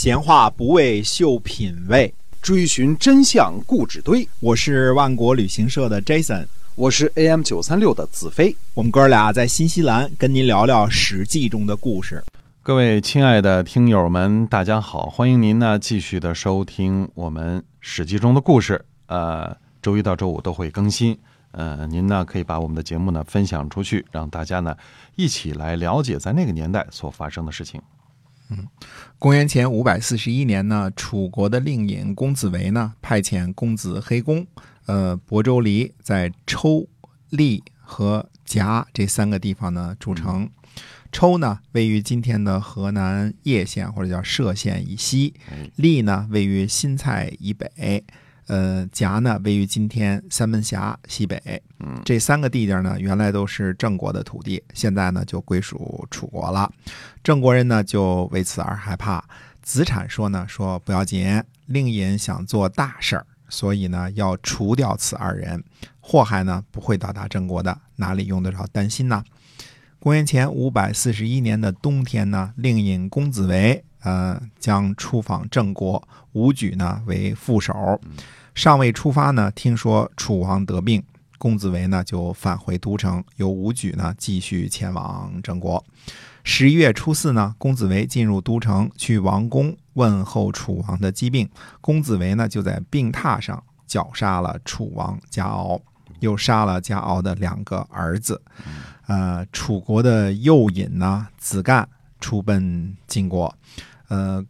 闲话不为秀品味，追寻真相故纸堆。我是万国旅行社的 Jason，我是 AM 九三六的子飞。我们哥俩在新西兰跟您聊聊《史记》中的故事。各位亲爱的听友们，大家好，欢迎您呢继续的收听我们《史记》中的故事。呃，周一到周五都会更新。呃，您呢可以把我们的节目呢分享出去，让大家呢一起来了解在那个年代所发生的事情。嗯，公元前五百四十一年呢，楚国的令尹公子围呢派遣公子黑公，呃，亳州离在抽、利和夹这三个地方呢筑城。抽呢位于今天的河南叶县或者叫歙县以西，利呢位于新蔡以北。呃，夹呢位于今天三门峡西北，嗯，这三个地界呢原来都是郑国的土地，现在呢就归属楚国了。郑国人呢就为此而害怕。子产说呢，说不要紧，令尹想做大事儿，所以呢要除掉此二人，祸害呢不会到达郑国的，哪里用得着担心呢？公元前五百四十一年的冬天呢，令尹公子围呃将出访郑国，武举呢为副手。尚未出发呢，听说楚王得病，公子围呢就返回都城，由武举呢继续前往郑国。十一月初四呢，公子围进入都城，去王宫问候楚王的疾病。公子围呢就在病榻上绞杀了楚王贾敖，又杀了贾敖的两个儿子。呃，楚国的右尹呢子干出奔晋国，呃。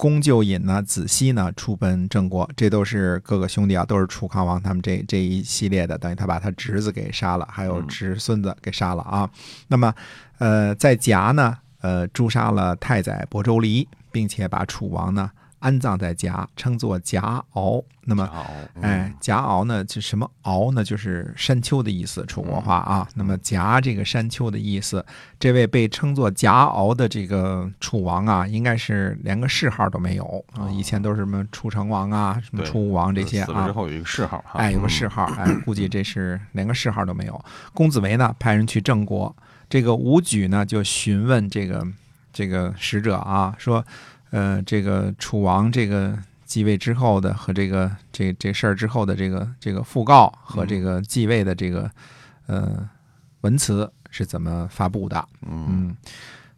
公舅尹呢，子西呢，出奔郑国，这都是各个兄弟啊，都是楚康王他们这这一系列的，等于他把他侄子给杀了，还有侄孙子给杀了啊。那么，呃，在夹呢，呃，诛杀了太宰亳州离，并且把楚王呢。安葬在夹，称作夹敖。那么，哎，夹敖呢？就什么敖呢？就是山丘的意思，楚国话啊。那么夹这个山丘的意思，这位被称作夹敖的这个楚王啊，应该是连个谥号都没有啊。以前都是什么楚成王啊，什么楚武王这些啊。死了之后有一个谥号，哎，有个谥号，哎，估计这是连个谥号都没有。公子围呢，派人去郑国，这个武举呢，就询问这个这个使者啊，说。呃，这个楚王这个继位之后的和这个这这事儿之后的这个这个讣告和这个继位的这个呃文辞是怎么发布的？嗯，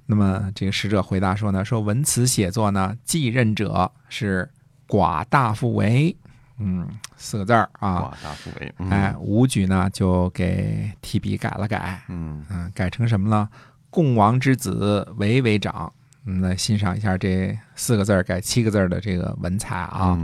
那么这个使者回答说呢，说文辞写作呢，继任者是寡大夫为，嗯，四个字儿啊，寡大夫为，哎，武举呢就给提笔改了改，嗯嗯，改成什么呢？共王之子为为长。我们来欣赏一下这四个字改七个字的这个文采啊！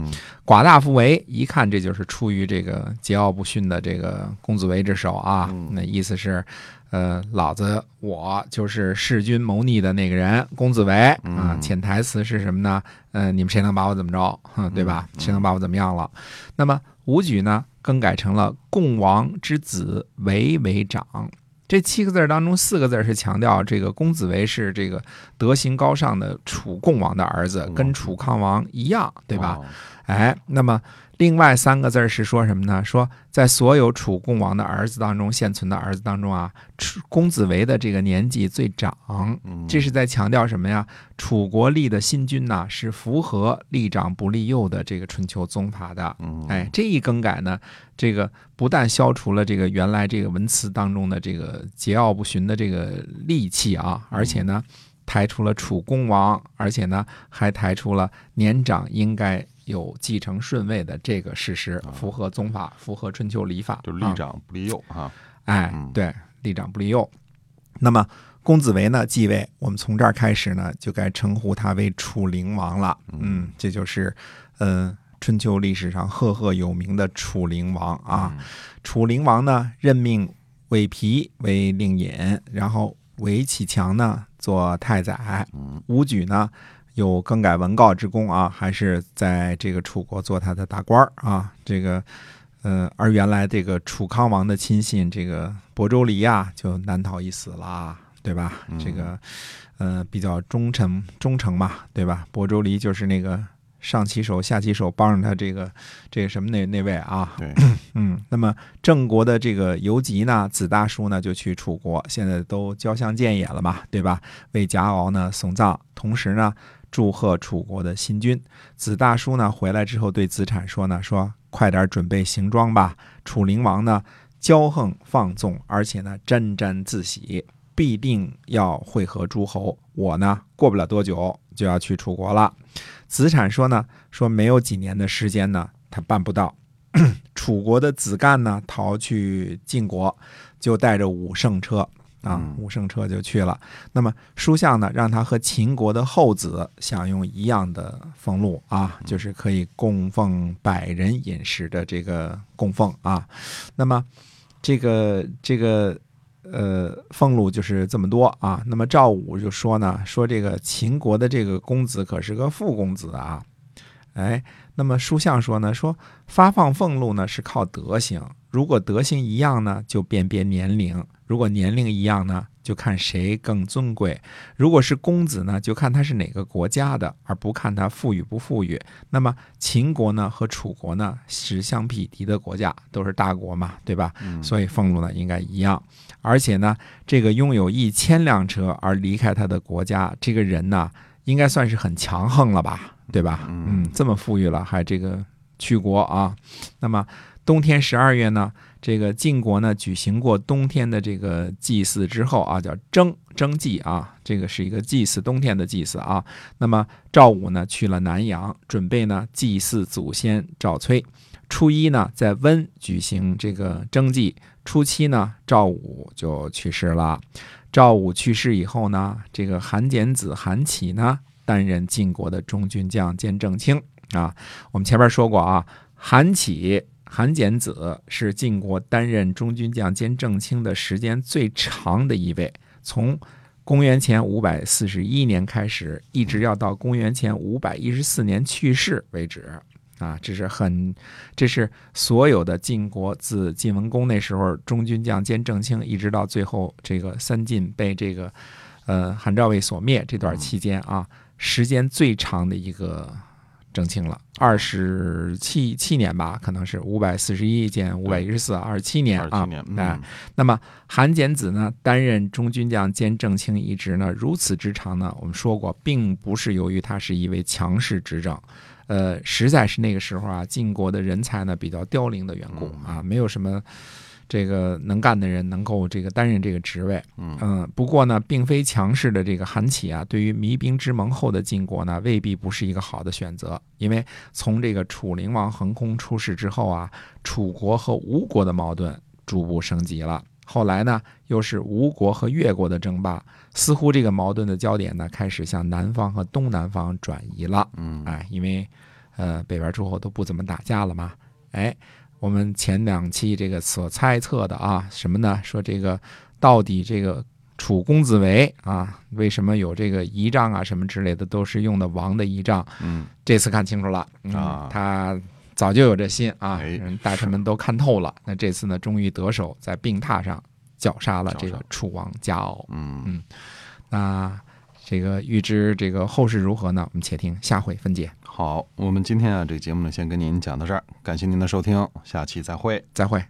寡大夫为，一看这就是出于这个桀骜不驯的这个公子围之手啊！那意思是，呃，老子我就是弑君谋逆的那个人，公子围啊！潜台词是什么呢？呃，你们谁能把我怎么着？对吧？谁能把我怎么样了？那么武举呢，更改成了共王之子为为长。这七个字当中，四个字是强调这个公子围是这个德行高尚的楚共王的儿子，跟楚康王一样，对吧？哎，那么另外三个字是说什么呢？说在所有楚共王的儿子当中，现存的儿子当中啊，公子围的这个年纪最长，这是在强调什么呀？楚国立的新君呐，是符合立长不立幼的这个春秋宗法的。哎，这一更改呢，这个不但消除了这个原来这个文辞当中的这个桀骜不驯的这个戾气啊，而且呢，抬出了楚公王，而且呢，还抬出了年长应该。有继承顺位的这个事实，符合宗法，符合春秋礼法，就立长不立幼啊。哎，对，立长不立幼。那么公子围呢继位，我们从这儿开始呢，就该称呼他为楚灵王了。嗯，这就是呃春秋历史上赫赫有名的楚灵王啊。楚灵王呢任命韦皮为令尹，然后韦启强呢做太宰，武举呢。有更改文告之功啊，还是在这个楚国做他的大官儿啊？这个，呃，而原来这个楚康王的亲信这个亳州离啊，就难逃一死了，对吧？这个，呃，比较忠诚忠诚嘛，对吧？亳州离就是那个上其手下其手帮着他这个这个什么那那位啊？对，嗯。那么郑国的这个游吉呢，子大叔呢就去楚国，现在都交相见也了嘛，对吧？为贾敖呢送葬，同时呢。祝贺楚国的新君。子大叔呢回来之后对子产说呢，说快点准备行装吧。楚灵王呢骄横放纵，而且呢沾沾自喜，必定要会合诸侯。我呢过不了多久就要去楚国了。子产说呢，说没有几年的时间呢，他办不到。楚国的子干呢逃去晋国，就带着五乘车啊嗯，五乘车就去了。那么书相呢，让他和秦国的后子享用一样的俸禄啊，就是可以供奉百人饮食的这个供奉啊。那么这个这个呃俸禄就是这么多啊。那么赵武就说呢，说这个秦国的这个公子可是个富公子啊，哎。那么书相说呢，说发放俸禄呢是靠德行，如果德行一样呢，就辨别年龄；如果年龄一样呢，就看谁更尊贵。如果是公子呢，就看他是哪个国家的，而不看他富裕不富裕。那么秦国呢和楚国呢是相匹敌的国家，都是大国嘛，对吧？嗯所以俸禄呢应该一样。而且呢，这个拥有一千辆车而离开他的国家，这个人呢，应该算是很强横了吧，对吧？嗯嗯，这么富裕了，还这个去国啊。那么冬天十二月呢，这个晋国呢举行过冬天的这个祭祀之后啊，叫征征祭啊，这个是一个祭祀冬天的祭祀啊。那么赵武呢去了南阳，准备呢祭祀祖先赵崔。初一呢，在温举行这个征祭。初七呢，赵武就去世了。赵武去世以后呢，这个韩简子韩起呢，担任晋国的中军将兼正卿啊。我们前面说过啊，韩起、韩简子是晋国担任中军将兼正卿的时间最长的一位，从公元前五百四十一年开始，一直要到公元前五百一十四年去世为止。啊，这是很，这是所有的晋国自晋文公那时候中军将兼正卿，一直到最后这个三晋被这个呃韩赵魏所灭这段期间啊，时间最长的一个正卿了，二十七七年吧，可能是五百四十一减五百一十四，二十七年啊。哎嗯，那么韩简子呢，担任中军将兼正卿一职呢，如此之长呢，我们说过，并不是由于他是一位强势执政，呃，实在是那个时候啊，晋国的人才呢比较凋零的缘故啊，没有什么这个能干的人能够这个担任这个职位。嗯不过呢，并非强势的这个韩起啊，对于弭兵之盟后的晋国呢，未必不是一个好的选择。因为从这个楚灵王横空出世之后啊，楚国和吴国的矛盾逐步升级了。后来呢，又是吴国和越国的争霸，似乎这个矛盾的焦点呢，开始向南方和东南方转移了。嗯哎，因为呃北边诸侯都不怎么打架了嘛。哎，我们前两期这个所猜测的啊，什么呢？说这个到底这个楚公子围啊，为什么有这个仪仗啊什么之类的，都是用的王的仪仗。嗯这次看清楚了，嗯、啊他早就有这心啊，大臣们都看透了。那这次呢，终于得手，在病榻上绞杀了这个楚王家敖。嗯，那这个预知这个后事如何呢？我们且听下回分解。好，我们今天啊这个节目呢，先跟您讲到这儿，感谢您的收听，下期再会。再会。